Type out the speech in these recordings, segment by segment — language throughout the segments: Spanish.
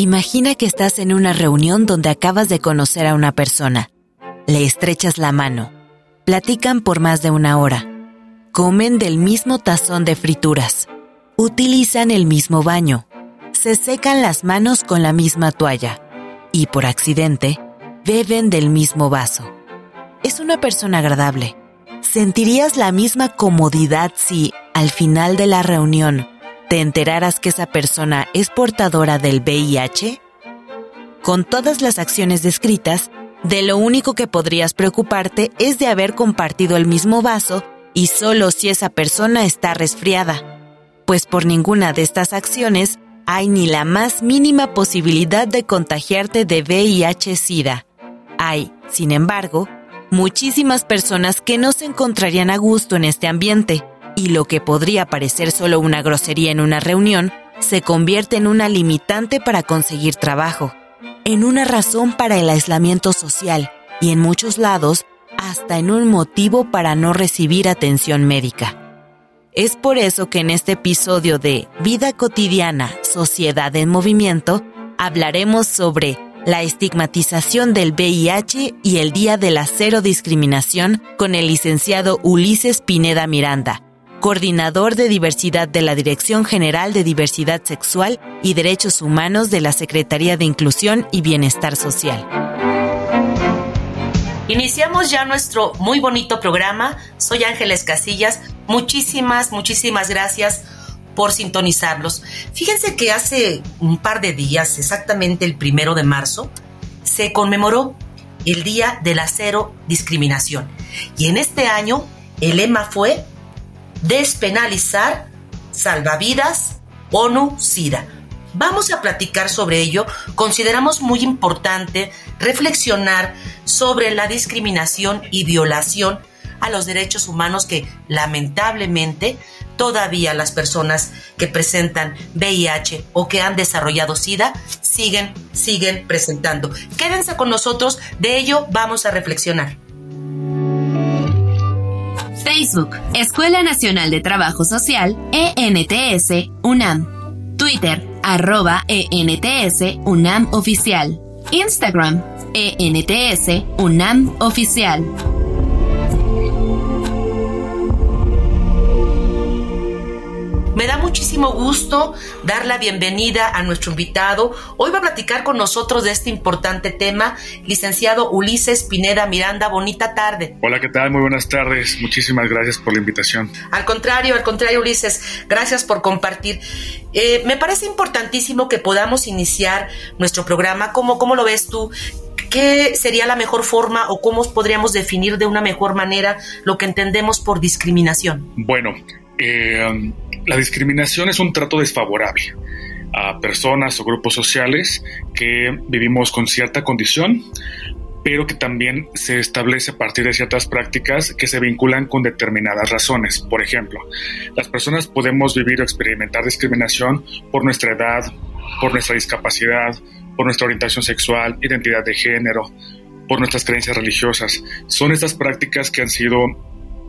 Imagina que estás en una reunión donde acabas de conocer a una persona. Le estrechas la mano. Platican por más de una hora. Comen del mismo tazón de frituras. Utilizan el mismo baño. Se secan las manos con la misma toalla. Y por accidente, beben del mismo vaso. Es una persona agradable. ¿Sentirías la misma comodidad si, al final de la reunión, te enteraras que esa persona es portadora del VIH? Con todas las acciones descritas, de lo único que podrías preocuparte es de haber compartido el mismo vaso y solo si esa persona está resfriada, pues por ninguna de estas acciones hay ni la más mínima posibilidad de contagiarte de VIH-Sida. Hay, sin embargo, muchísimas personas que no se encontrarían a gusto en este ambiente, y lo que podría parecer solo una grosería en una reunión se convierte en una limitante para conseguir trabajo, en una razón para el aislamiento social y en muchos lados hasta en un motivo para no recibir atención médica. Es por eso que en este episodio de Vida cotidiana, Sociedad en Movimiento, hablaremos sobre la estigmatización del VIH y el Día de la Cero Discriminación con el licenciado Ulises Pineda Miranda, coordinador de diversidad de la Dirección General de Diversidad Sexual y Derechos Humanos de la Secretaría de Inclusión y Bienestar Social. Iniciamos ya nuestro muy bonito programa. Soy Ángeles Casillas. Muchísimas, muchísimas gracias por sintonizarlos. Fíjense que hace un par de días, exactamente el primero de marzo, se conmemoró el Día de la Cero Discriminación. Y en este año el lema fue despenalizar salvavidas ONU-SIDA. Vamos a platicar sobre ello. Consideramos muy importante reflexionar sobre la discriminación y violación a los derechos humanos que lamentablemente todavía las personas que presentan VIH o que han desarrollado SIDA siguen, siguen presentando. Quédense con nosotros, de ello vamos a reflexionar. Facebook, Escuela Nacional de Trabajo Social, ENTS, UNAM. Twitter, arroba ENTS, UNAM Oficial. Instagram, ENTS, UNAM Oficial. Me da muchísimo gusto dar la bienvenida a nuestro invitado. Hoy va a platicar con nosotros de este importante tema, licenciado Ulises Pineda Miranda. Bonita tarde. Hola, ¿qué tal? Muy buenas tardes. Muchísimas gracias por la invitación. Al contrario, al contrario, Ulises, gracias por compartir. Eh, me parece importantísimo que podamos iniciar nuestro programa. ¿Cómo, cómo lo ves tú? ¿Qué sería la mejor forma o cómo podríamos definir de una mejor manera lo que entendemos por discriminación? Bueno, eh, la discriminación es un trato desfavorable a personas o grupos sociales que vivimos con cierta condición, pero que también se establece a partir de ciertas prácticas que se vinculan con determinadas razones. Por ejemplo, las personas podemos vivir o experimentar discriminación por nuestra edad, por nuestra discapacidad, por nuestra orientación sexual, identidad de género, por nuestras creencias religiosas. Son estas prácticas que han sido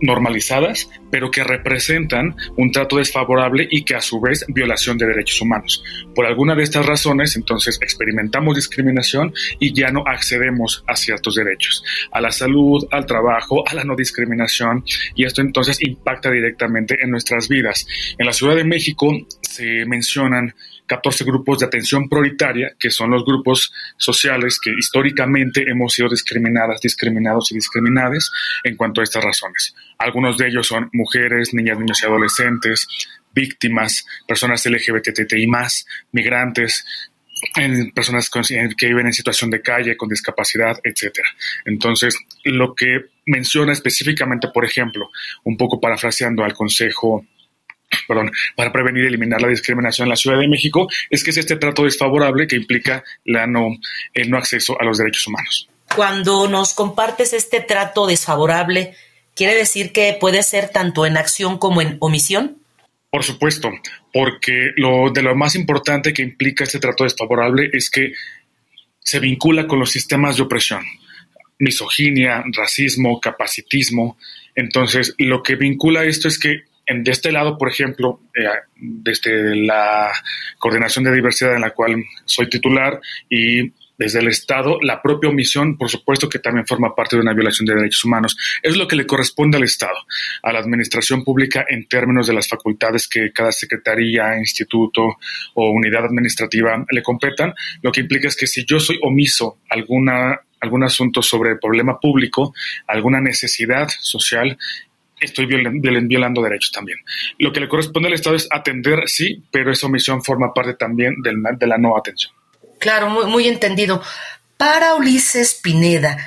normalizadas, pero que representan un trato desfavorable y que a su vez violación de derechos humanos. Por alguna de estas razones, entonces experimentamos discriminación y ya no accedemos a ciertos derechos, a la salud, al trabajo, a la no discriminación, y esto entonces impacta directamente en nuestras vidas. En la Ciudad de México se mencionan 14 grupos de atención prioritaria, que son los grupos sociales que históricamente hemos sido discriminadas, discriminados y discriminadas en cuanto a estas razones. Algunos de ellos son mujeres, niñas, niños y adolescentes, víctimas, personas LGBTI más, migrantes, personas que viven en situación de calle, con discapacidad, etc. Entonces, lo que menciona específicamente, por ejemplo, un poco parafraseando al Consejo perdón, para prevenir y eliminar la discriminación en la Ciudad de México es que es este trato desfavorable que implica la no, el no acceso a los derechos humanos. Cuando nos compartes este trato desfavorable, ¿quiere decir que puede ser tanto en acción como en omisión? Por supuesto, porque lo de lo más importante que implica este trato desfavorable es que se vincula con los sistemas de opresión, misoginia, racismo, capacitismo. Entonces, lo que vincula esto es que de este lado, por ejemplo, eh, desde la coordinación de diversidad en la cual soy titular y desde el Estado, la propia omisión, por supuesto que también forma parte de una violación de derechos humanos. Es lo que le corresponde al Estado, a la administración pública en términos de las facultades que cada secretaría, instituto o unidad administrativa le competan. Lo que implica es que si yo soy omiso alguna algún asunto sobre el problema público, alguna necesidad social, estoy violando derechos también. Lo que le corresponde al Estado es atender, sí, pero esa omisión forma parte también de la no atención. Claro, muy, muy entendido. Para Ulises Pineda,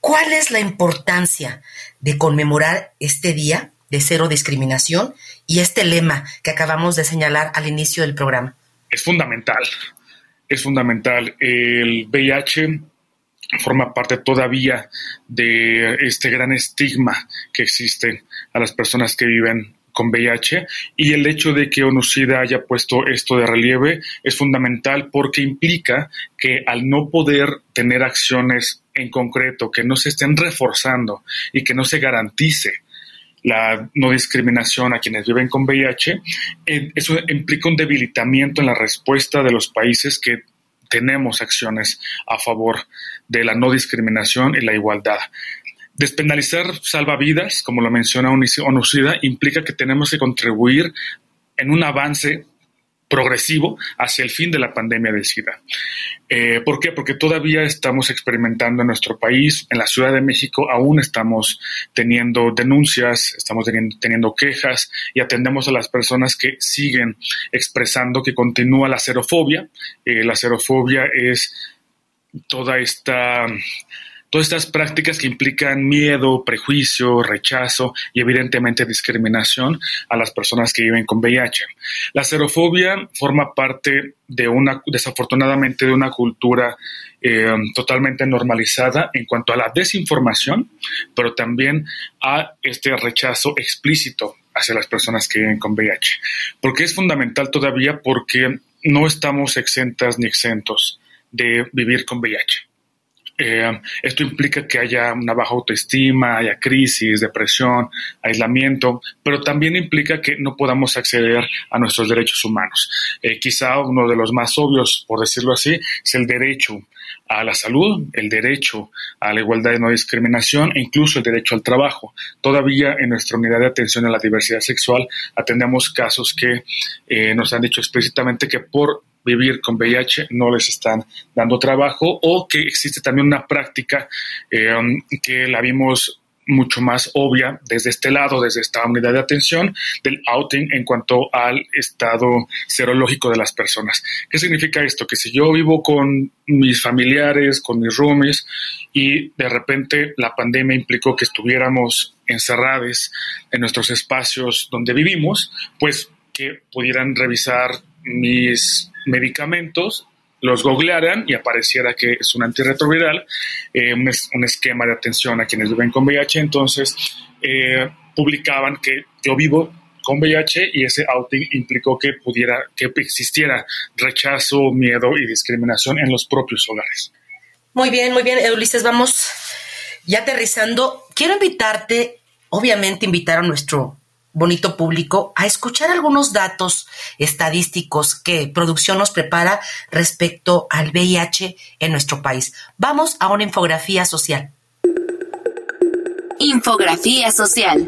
¿cuál es la importancia de conmemorar este día de cero discriminación y este lema que acabamos de señalar al inicio del programa? Es fundamental, es fundamental. El VIH forma parte todavía de este gran estigma que existe a las personas que viven con VIH y el hecho de que ONUCIDA haya puesto esto de relieve es fundamental porque implica que al no poder tener acciones en concreto que no se estén reforzando y que no se garantice la no discriminación a quienes viven con VIH, eh, eso implica un debilitamiento en la respuesta de los países que tenemos acciones a favor de la no discriminación y la igualdad. Despenalizar salvavidas, como lo menciona ONUCIDA, implica que tenemos que contribuir en un avance progresivo hacia el fin de la pandemia del SIDA. Eh, ¿Por qué? Porque todavía estamos experimentando en nuestro país, en la Ciudad de México, aún estamos teniendo denuncias, estamos teniendo, quejas y atendemos a las personas que siguen expresando que continúa la xerofobia. Eh, la xerofobia es toda esta todas estas prácticas que implican miedo, prejuicio, rechazo y evidentemente discriminación a las personas que viven con VIH. La xerofobia forma parte de una, desafortunadamente, de una cultura eh, totalmente normalizada en cuanto a la desinformación, pero también a este rechazo explícito hacia las personas que viven con VIH. Porque es fundamental todavía porque no estamos exentas ni exentos de vivir con VIH. Eh, esto implica que haya una baja autoestima, haya crisis, depresión, aislamiento, pero también implica que no podamos acceder a nuestros derechos humanos. Eh, quizá uno de los más obvios, por decirlo así, es el derecho a la salud, el derecho a la igualdad y no discriminación e incluso el derecho al trabajo. Todavía en nuestra unidad de atención a la diversidad sexual atendemos casos que eh, nos han dicho explícitamente que por vivir con VIH no les están dando trabajo o que existe también una práctica eh, que la vimos mucho más obvia desde este lado, desde esta unidad de atención del outing en cuanto al estado serológico de las personas. ¿Qué significa esto? Que si yo vivo con mis familiares, con mis roomies y de repente la pandemia implicó que estuviéramos encerrados en nuestros espacios donde vivimos, pues que pudieran revisar mis medicamentos, los googlearan y apareciera que es un antirretroviral, eh, un, esquema de atención a quienes viven con VIH. Entonces, eh, publicaban que yo vivo con VIH y ese outing implicó que pudiera, que existiera rechazo, miedo y discriminación en los propios hogares. Muy bien, muy bien, Ulises, vamos ya aterrizando. Quiero invitarte, obviamente invitar a nuestro bonito público a escuchar algunos datos estadísticos que producción nos prepara respecto al VIH en nuestro país. Vamos a una infografía social. Infografía social.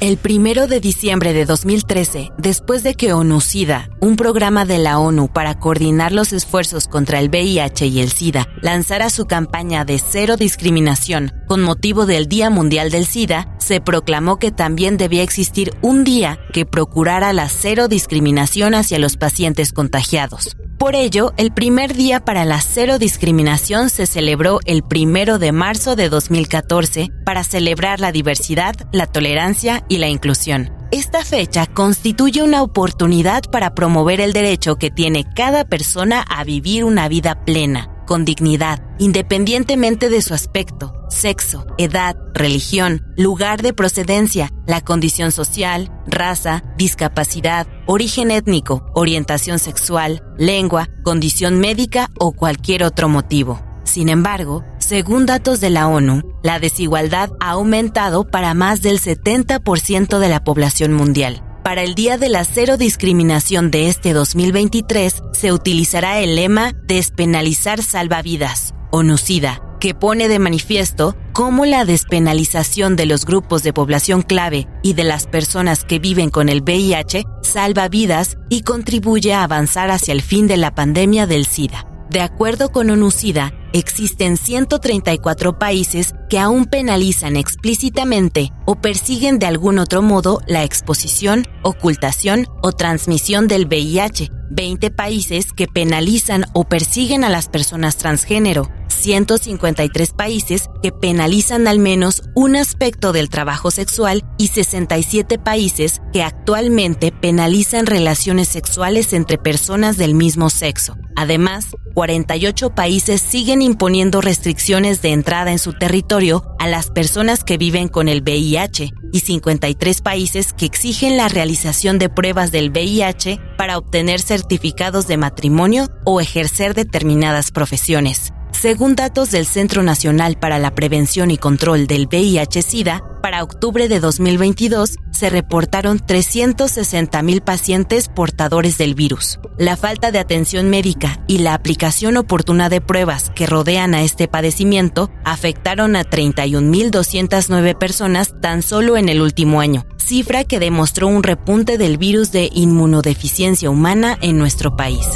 El primero de diciembre de 2013, después de que ONU-SIDA, un programa de la ONU para coordinar los esfuerzos contra el VIH y el SIDA, lanzara su campaña de cero discriminación con motivo del Día Mundial del SIDA, se proclamó que también debía existir un día que procurara la cero discriminación hacia los pacientes contagiados. Por ello, el primer día para la cero discriminación se celebró el primero de marzo de 2014 para celebrar la diversidad, la tolerancia y la inclusión. Esta fecha constituye una oportunidad para promover el derecho que tiene cada persona a vivir una vida plena, con dignidad, independientemente de su aspecto, sexo, edad, religión, lugar de procedencia, la condición social, raza, discapacidad, origen étnico, orientación sexual, lengua, condición médica o cualquier otro motivo. Sin embargo, según datos de la ONU, la desigualdad ha aumentado para más del 70% de la población mundial. Para el Día de la Cero Discriminación de este 2023 se utilizará el lema Despenalizar Salvavidas, o NUCIDA, que pone de manifiesto cómo la despenalización de los grupos de población clave y de las personas que viven con el VIH salva vidas y contribuye a avanzar hacia el fin de la pandemia del SIDA. De acuerdo con ONUCIDA, existen 134 países que aún penalizan explícitamente o persiguen de algún otro modo la exposición, ocultación o transmisión del VIH, 20 países que penalizan o persiguen a las personas transgénero, 153 países que penalizan al menos un aspecto del trabajo sexual y 67 países que actualmente penalizan relaciones sexuales entre personas del mismo sexo. Además, 48 países siguen imponiendo restricciones de entrada en su territorio a las personas que viven con el VIH y 53 países que exigen la realización de pruebas del VIH para obtener certificados de matrimonio o ejercer determinadas profesiones. Según datos del Centro Nacional para la Prevención y Control del VIH-Sida, para octubre de 2022 se reportaron 360.000 pacientes portadores del virus. La falta de atención médica y la aplicación oportuna de pruebas que rodean a este padecimiento afectaron a 31.209 personas tan solo en el último año, cifra que demostró un repunte del virus de inmunodeficiencia humana en nuestro país.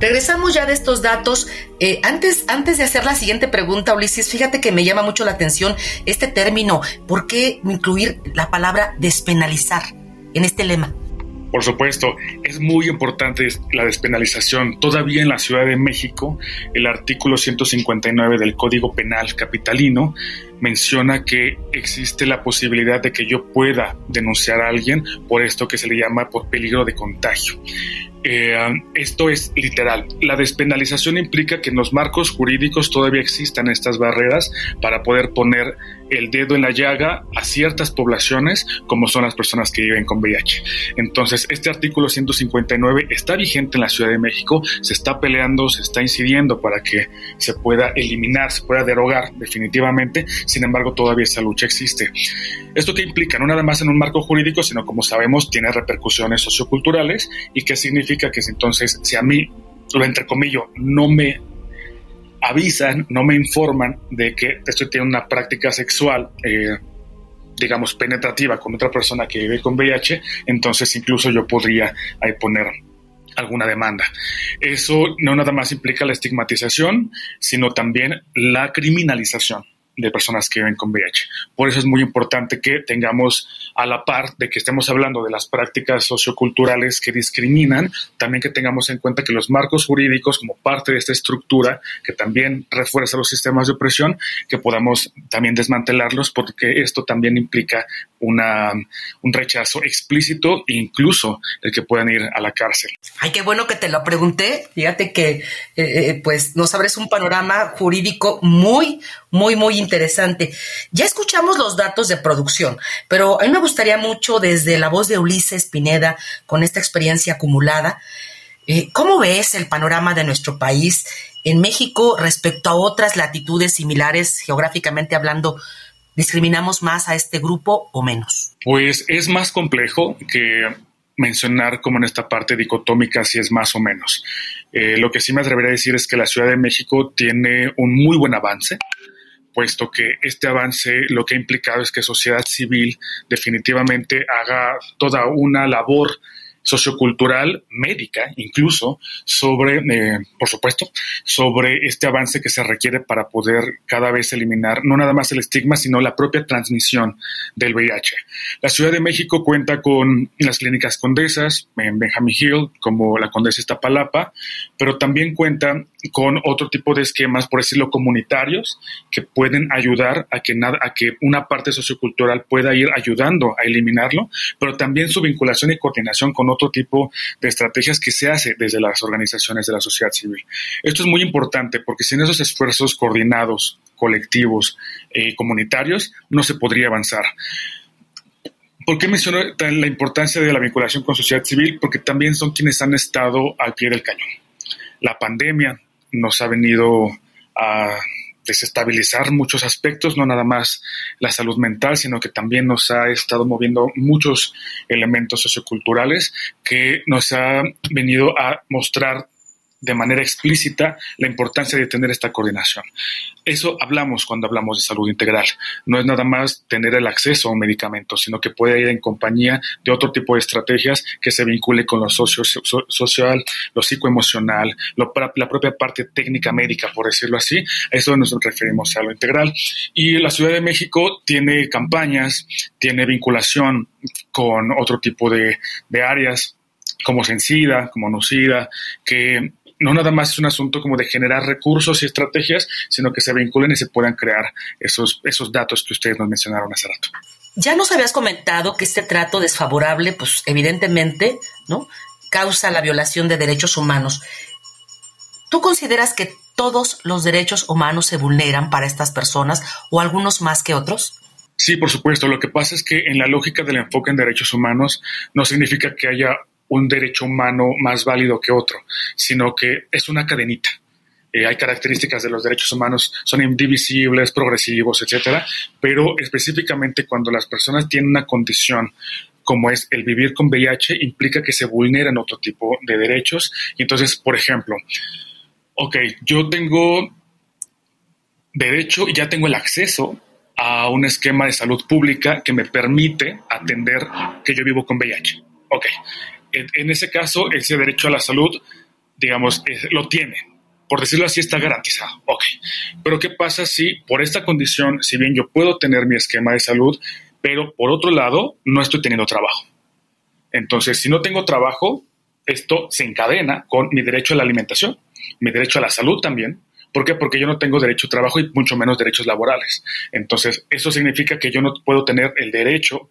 Regresamos ya de estos datos. Eh, antes, antes de hacer la siguiente pregunta, Ulises, fíjate que me llama mucho la atención este término. ¿Por qué incluir la palabra despenalizar en este lema? Por supuesto, es muy importante la despenalización. Todavía en la Ciudad de México, el artículo 159 del Código Penal Capitalino menciona que existe la posibilidad de que yo pueda denunciar a alguien por esto que se le llama por peligro de contagio. Eh, esto es literal. La despenalización implica que en los marcos jurídicos todavía existan estas barreras para poder poner el dedo en la llaga a ciertas poblaciones como son las personas que viven con VIH. Entonces, este artículo 159 está vigente en la Ciudad de México, se está peleando, se está incidiendo para que se pueda eliminar, se pueda derogar definitivamente, sin embargo, todavía esa lucha existe. ¿Esto qué implica? No nada más en un marco jurídico, sino como sabemos, tiene repercusiones socioculturales y qué significa que entonces, si a mí, lo entrecomillo, no me avisan, no me informan de que estoy teniendo una práctica sexual, eh, digamos, penetrativa con otra persona que vive con VIH, entonces incluso yo podría poner alguna demanda. Eso no nada más implica la estigmatización, sino también la criminalización de personas que viven con VIH. Por eso es muy importante que tengamos a la par de que estemos hablando de las prácticas socioculturales que discriminan, también que tengamos en cuenta que los marcos jurídicos como parte de esta estructura que también refuerza los sistemas de opresión, que podamos también desmantelarlos porque esto también implica una, un rechazo explícito e incluso el que puedan ir a la cárcel. Ay, qué bueno que te lo pregunté. Fíjate que eh, eh, pues nos abres un panorama jurídico muy, muy, muy interesante. Ya escuchamos los datos de producción, pero a mí me gustaría mucho desde la voz de Ulises Pineda, con esta experiencia acumulada, eh, ¿cómo ves el panorama de nuestro país en México respecto a otras latitudes similares, geográficamente hablando? ¿Discriminamos más a este grupo o menos? Pues es más complejo que mencionar como en esta parte dicotómica si es más o menos. Eh, lo que sí me atrevería a decir es que la Ciudad de México tiene un muy buen avance puesto que este avance lo que ha implicado es que sociedad civil definitivamente haga toda una labor sociocultural, médica incluso, sobre, eh, por supuesto, sobre este avance que se requiere para poder cada vez eliminar no nada más el estigma, sino la propia transmisión del VIH. La Ciudad de México cuenta con las clínicas condesas en Benjamin Hill, como la Condesa Iztapalapa, pero también cuenta con otro tipo de esquemas, por decirlo, comunitarios, que pueden ayudar a que, nada, a que una parte sociocultural pueda ir ayudando a eliminarlo, pero también su vinculación y coordinación con otro tipo de estrategias que se hace desde las organizaciones de la sociedad civil. Esto es muy importante porque sin esos esfuerzos coordinados, colectivos eh, comunitarios, no se podría avanzar. ¿Por qué menciono la importancia de la vinculación con sociedad civil? Porque también son quienes han estado al pie del cañón. La pandemia nos ha venido a desestabilizar muchos aspectos, no nada más la salud mental, sino que también nos ha estado moviendo muchos elementos socioculturales que nos ha venido a mostrar de manera explícita la importancia de tener esta coordinación. Eso hablamos cuando hablamos de salud integral. No es nada más tener el acceso a un medicamento, sino que puede ir en compañía de otro tipo de estrategias que se vincule con lo socio, social, lo psicoemocional, lo, la propia parte técnica médica, por decirlo así. A eso nos referimos a lo integral. Y la Ciudad de México tiene campañas, tiene vinculación con otro tipo de, de áreas como Sencida, como Nocida, que no nada más es un asunto como de generar recursos y estrategias, sino que se vinculen y se puedan crear esos, esos datos que ustedes nos mencionaron hace rato. Ya nos habías comentado que este trato desfavorable, pues evidentemente, ¿no? Causa la violación de derechos humanos. ¿Tú consideras que todos los derechos humanos se vulneran para estas personas o algunos más que otros? Sí, por supuesto. Lo que pasa es que en la lógica del enfoque en derechos humanos no significa que haya un derecho humano más válido que otro, sino que es una cadenita. Eh, hay características de los derechos humanos, son indivisibles, progresivos, etcétera, pero específicamente cuando las personas tienen una condición como es el vivir con VIH, implica que se vulneran otro tipo de derechos. Y entonces, por ejemplo, ok, yo tengo derecho y ya tengo el acceso a un esquema de salud pública que me permite atender que yo vivo con VIH. Ok, en, ese caso, ese derecho a la salud, digamos, lo tiene. Por decirlo así, está garantizado. Ok. Pero ¿qué pasa si por esta condición, si bien yo puedo tener mi esquema de salud, pero por otro lado, no estoy teniendo trabajo? Entonces, si no tengo trabajo, esto se encadena con mi derecho a la alimentación, mi derecho a la salud también, ¿Por qué? Porque yo no tengo derecho a trabajo y mucho menos derechos laborales. Entonces, eso significa que yo no puedo tener el derecho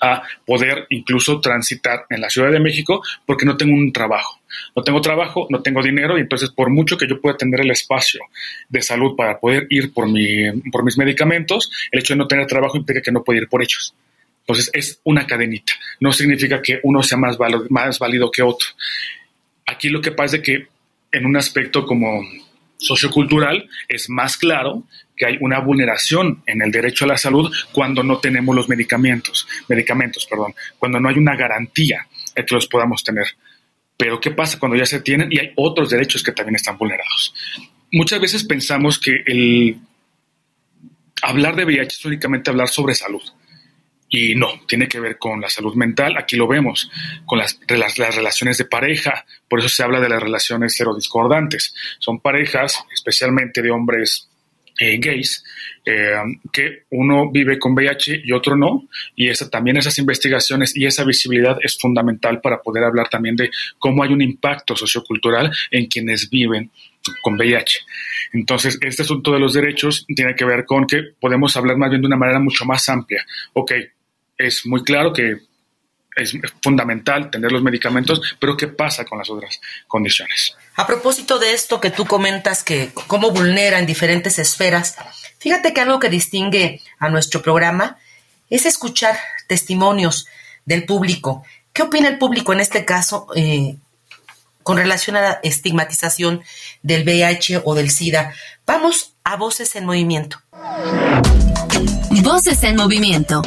a poder incluso transitar en la Ciudad de México porque no tengo un trabajo. No tengo trabajo, no tengo dinero y entonces por mucho que yo pueda tener el espacio de salud para poder ir por, mi, por mis medicamentos, el hecho de no tener trabajo implica que no puedo ir por ellos. Entonces es una cadenita. No significa que uno sea más, más válido que otro. Aquí lo que pasa es que en un aspecto como sociocultural es más claro que hay una vulneración en el derecho a la salud cuando no tenemos los medicamentos, medicamentos, perdón, cuando no hay una garantía de que los podamos tener. Pero ¿qué pasa cuando ya se tienen y hay otros derechos que también están vulnerados? Muchas veces pensamos que el hablar de VIH es únicamente hablar sobre salud. Y no, tiene que ver con la salud mental, aquí lo vemos, con las, las, relaciones de pareja, por eso se habla de las relaciones serodiscordantes. Son parejas, especialmente de hombres eh, gays, eh, que uno vive con VIH y otro no, y esa, también esas investigaciones y esa visibilidad es fundamental para poder hablar también de cómo hay un impacto sociocultural en quienes viven con VIH. Entonces, este asunto de los derechos tiene que ver con que podemos hablar más bien de una manera mucho más amplia. Ok, es muy claro que es fundamental tener los medicamentos, pero ¿qué pasa con las otras condiciones? A propósito de esto que tú comentas, que cómo vulnera en diferentes esferas, fíjate que algo que distingue a nuestro programa es escuchar testimonios del público. ¿Qué opina el público en este caso eh, con relación a la estigmatización del VIH o del SIDA? Vamos a Voces en Movimiento. Voces en Movimiento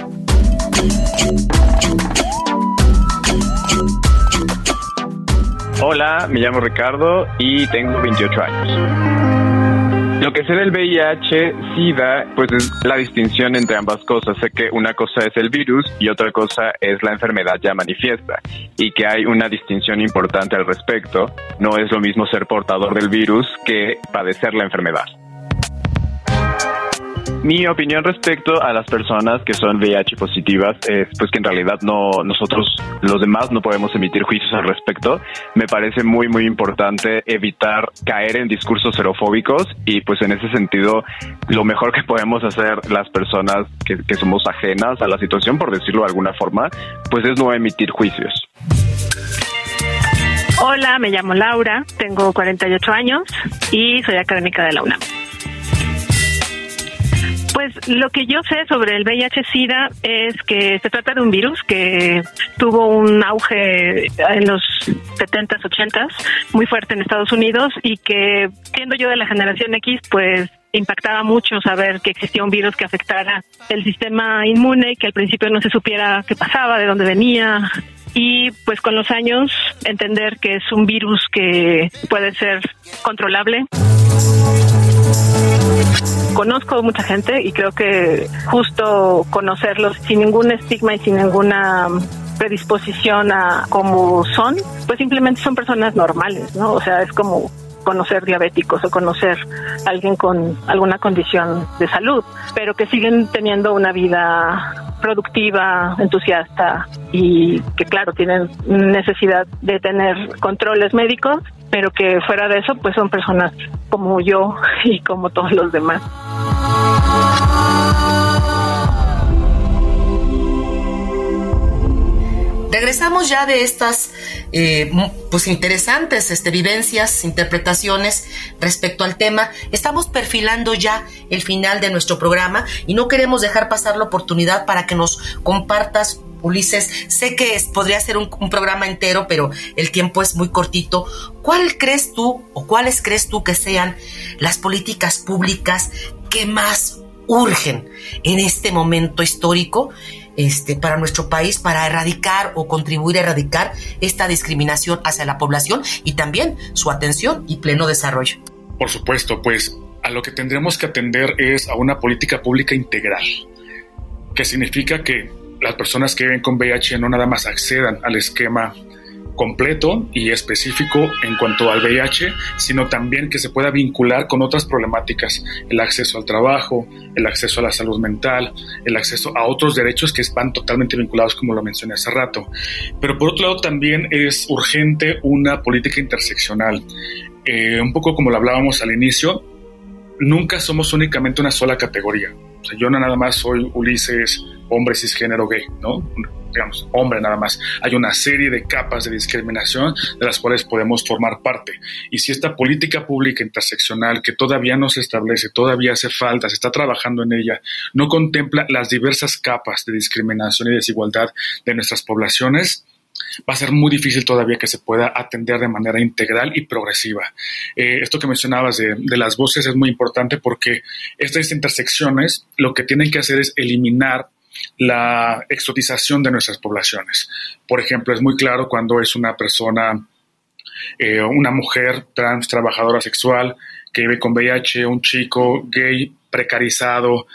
Hola, me llamo Ricardo y tengo 28 años. Lo que sé del VIH, SIDA, pues es la distinción entre ambas cosas. Sé que una cosa es el virus y otra cosa es la enfermedad ya manifiesta y que hay una distinción importante al respecto. No es lo mismo ser portador del virus que padecer la enfermedad. Mi opinión respecto a las personas que son VIH positivas es pues que en realidad no nosotros los demás no podemos emitir juicios al respecto. Me parece muy muy importante evitar caer en discursos xerofóbicos y pues en ese sentido lo mejor que podemos hacer las personas que, que somos ajenas a la situación por decirlo de alguna forma pues es no emitir juicios. Hola, me llamo Laura, tengo 48 años y soy académica de la UNAM. Pues lo que yo sé sobre el VIH-Sida es que se trata de un virus que tuvo un auge en los 70s, 80s, muy fuerte en Estados Unidos y que, siendo yo de la generación X, pues impactaba mucho saber que existía un virus que afectara el sistema inmune y que al principio no se supiera qué pasaba, de dónde venía, y pues con los años entender que es un virus que puede ser controlable. Conozco mucha gente y creo que justo conocerlos sin ningún estigma y sin ninguna predisposición a cómo son, pues simplemente son personas normales, ¿no? O sea, es como conocer diabéticos o conocer a alguien con alguna condición de salud, pero que siguen teniendo una vida productiva, entusiasta y que claro, tienen necesidad de tener controles médicos, pero que fuera de eso pues son personas como yo y como todos los demás. Regresamos ya de estas eh, pues interesantes este, vivencias, interpretaciones respecto al tema. Estamos perfilando ya el final de nuestro programa y no queremos dejar pasar la oportunidad para que nos compartas Ulises, sé que podría ser un, un, programa entero, pero el tiempo es muy cortito. ¿Cuál crees tú o cuáles crees tú que sean las políticas públicas que más urgen en este momento histórico este, para nuestro país para erradicar o contribuir a erradicar esta discriminación hacia la población y también su atención y pleno desarrollo. Por supuesto, pues a lo que tendremos que atender es a una política pública integral, que significa que las personas que viven con VIH no nada más accedan al esquema completo y específico en cuanto al VIH, sino también que se pueda vincular con otras problemáticas, el acceso al trabajo, el acceso a la salud mental, el acceso a otros derechos que están totalmente vinculados, como lo mencioné hace rato. Pero por otro lado también es urgente una política interseccional. Eh, un poco como lo hablábamos al inicio, nunca somos únicamente una sola categoría. O sea, yo no nada más soy Ulises, hombre cisgénero gay, ¿no? digamos, hombre nada más. Hay una serie de capas de discriminación de las cuales podemos formar parte. Y si esta política pública interseccional que todavía no se establece, todavía hace falta, se está trabajando en ella, no contempla las diversas capas de discriminación y desigualdad de nuestras poblaciones, va a ser muy difícil todavía que se pueda atender de manera integral y progresiva. Eh, esto que mencionabas de, las voces es muy importante porque estas intersecciones lo que tienen que hacer es eliminar la exotización de nuestras poblaciones. Por ejemplo, es muy claro cuando es una persona, eh, una mujer trans, trabajadora sexual, que vive con VIH, un chico gay, precarizado,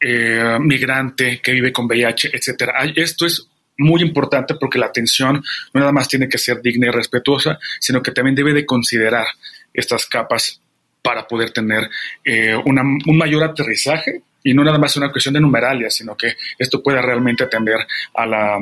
eh, migrante, que vive con VIH, etc. Esto es muy importante porque la atención no nada más tiene que ser digna y respetuosa, sino que también debe de considerar estas capas para poder tener eh, un mayor aterrizaje y no nada más una cuestión de numeralia, sino que esto pueda realmente atender a la,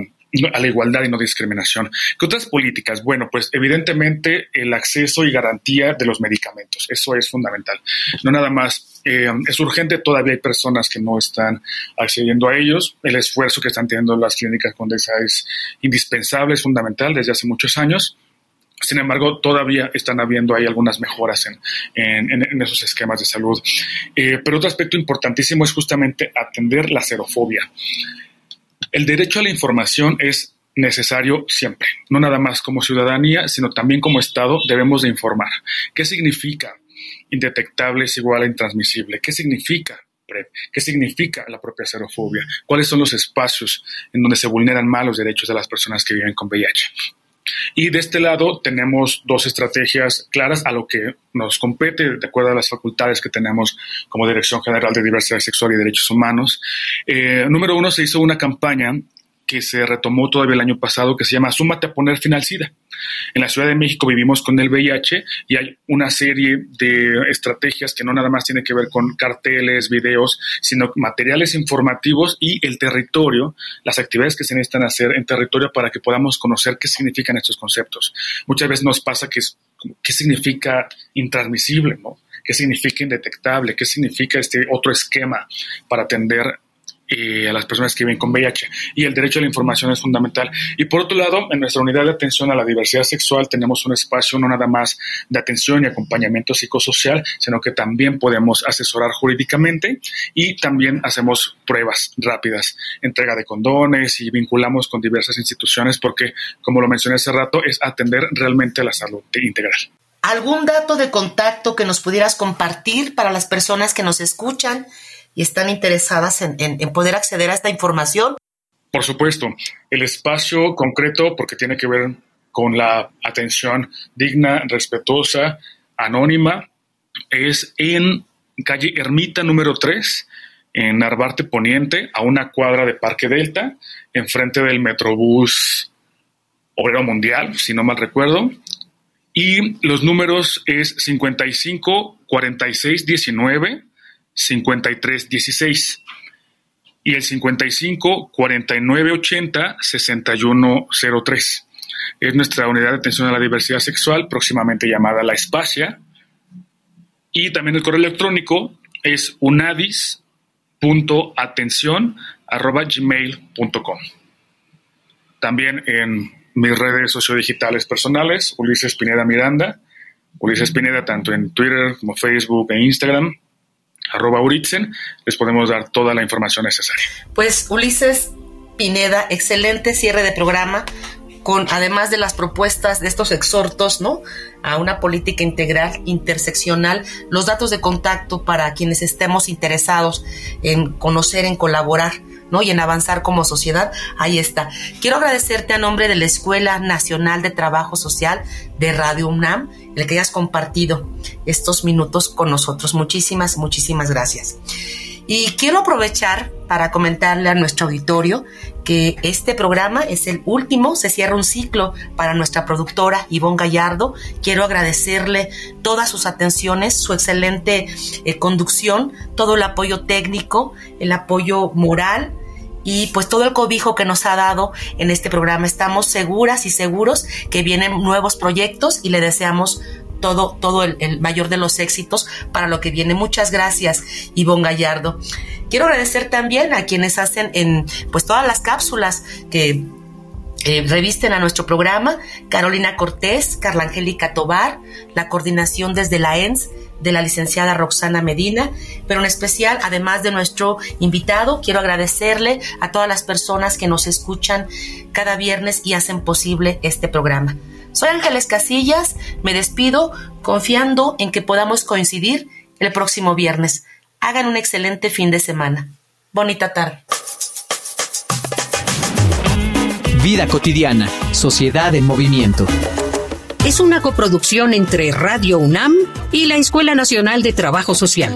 a la igualdad y no discriminación. ¿Qué otras políticas? Bueno, pues evidentemente el acceso y garantía de los medicamentos, eso es fundamental. No nada más eh, es urgente, todavía hay personas que no están accediendo a ellos. El esfuerzo que están teniendo las clínicas Condesa es indispensable, es fundamental desde hace muchos años. Sin embargo, todavía están habiendo ahí algunas mejoras en, esos esquemas de salud. Eh, pero otro aspecto importantísimo es justamente atender la xerofobia. El derecho a la información es necesario siempre, no nada más como ciudadanía, sino también como Estado debemos de informar. ¿Qué significa indetectable es igual a intransmisible? ¿Qué significa ¿Qué significa la propia xerofobia? ¿Cuáles son los espacios en donde se vulneran más los derechos de las personas que viven con VIH? Y de este lado tenemos dos estrategias claras a lo que nos compete de acuerdo a las facultades que tenemos como Dirección General de Diversidad Sexual y Derechos Humanos. Eh, número uno, se hizo una campaña que se retomó todavía el año pasado, que se llama Súmate a poner fin al SIDA. En la Ciudad de México vivimos con el VIH y hay una serie de estrategias que no nada más tienen que ver con carteles, videos, sino materiales informativos y el territorio, las actividades que se necesitan hacer en territorio para que podamos conocer qué significan estos conceptos. Muchas veces nos pasa que es, qué significa intransmisible, ¿no? ¿Qué significa indetectable? ¿Qué significa este otro esquema para atender a las personas que viven con VIH. Y el derecho a la información es fundamental. Y por otro lado, en nuestra unidad de atención a la diversidad sexual tenemos un espacio no nada más de atención y acompañamiento psicosocial, sino que también podemos asesorar jurídicamente y también hacemos pruebas rápidas, entrega de condones y vinculamos con diversas instituciones porque, como lo mencioné hace rato, es atender realmente la salud integral. ¿Algún dato de contacto que nos pudieras compartir para las personas que nos escuchan? Y están interesadas en, poder acceder a esta información? Por supuesto, el espacio concreto, porque tiene que ver con la atención digna, respetuosa, anónima, es en calle Ermita número 3, en Narvarte Poniente, a una cuadra de Parque Delta, enfrente del Metrobús Obrero Mundial, si no mal recuerdo. Y los números es 55 46 19 5316 y el 55 49 80 61 03. Es nuestra unidad de atención a la diversidad sexual, próximamente llamada La Espacia. Y también el correo electrónico es unadis.atención.gmail.com. También en mis redes sociodigitales personales, Ulises Pineda Miranda, Ulises Pineda tanto en Twitter como Facebook e Instagram, arroba Uritzen, les podemos dar toda la información necesaria. Pues Ulises Pineda, excelente cierre de programa con además de las propuestas de estos exhortos, ¿no? A una política integral, interseccional, los datos de contacto para quienes estemos interesados en conocer, en colaborar ¿no? Y en avanzar como sociedad, ahí está. Quiero agradecerte a nombre de la Escuela Nacional de Trabajo Social de Radio UNAM, el que hayas compartido estos minutos con nosotros. Muchísimas, muchísimas gracias. Y quiero aprovechar para comentarle a nuestro auditorio que este programa es el último, se cierra un ciclo para nuestra productora Ivonne Gallardo. Quiero agradecerle todas sus atenciones, su excelente eh, conducción, todo el apoyo técnico, el apoyo moral y pues todo el cobijo que nos ha dado en este programa. Estamos seguras y seguros que vienen nuevos proyectos y le deseamos todo, todo el, el, mayor de los éxitos para lo que viene. Muchas gracias, Ivonne Gallardo. Quiero agradecer también a quienes hacen en pues todas las cápsulas que eh, revisten a nuestro programa, Carolina Cortés, Carla Angélica Tobar, la coordinación desde la ENS de la licenciada Roxana Medina, pero en especial, además de nuestro invitado, quiero agradecerle a todas las personas que nos escuchan cada viernes y hacen posible este programa. Soy Ángeles Casillas, me despido confiando en que podamos coincidir el próximo viernes. Hagan un excelente fin de semana. Bonita tarde. Vida cotidiana, sociedad en movimiento. Es una coproducción entre Radio UNAM y la Escuela Nacional de Trabajo Social.